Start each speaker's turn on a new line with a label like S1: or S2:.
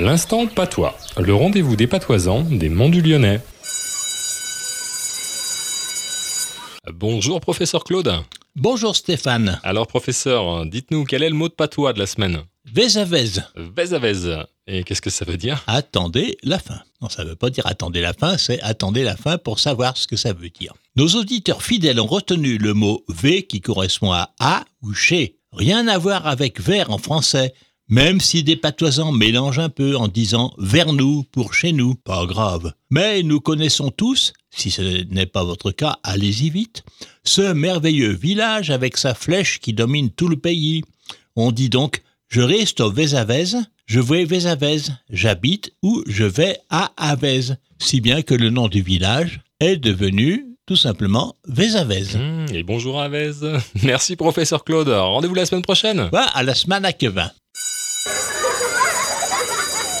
S1: L'instant patois, le rendez-vous des patoisans des Monts du Lyonnais. Bonjour professeur Claude.
S2: Bonjour Stéphane.
S1: Alors professeur, dites-nous quel est le mot de patois de la semaine?
S2: À vez.
S1: Et qu'est-ce que ça veut dire?
S2: Attendez la fin. Non, ça ne veut pas dire attendez la fin, c'est attendez la fin pour savoir ce que ça veut dire. Nos auditeurs fidèles ont retenu le mot V qui correspond à à ou chez. Rien à voir avec vers en français, même si des patoisans mélangent un peu en disant vers nous pour chez nous, pas grave. Mais nous connaissons tous, si ce n'est pas votre cas, allez-y vite, ce merveilleux village avec sa flèche qui domine tout le pays. On dit donc je reste au Vézavez, je vais Vézavez, j'habite ou je vais à Avez, si bien que le nom du village est devenu tout simplement Vézavez.
S1: Mmh, et bonjour à Vez. Merci professeur Claude. Rendez-vous la semaine prochaine.
S2: À la semaine à Quevin. ハハハハ!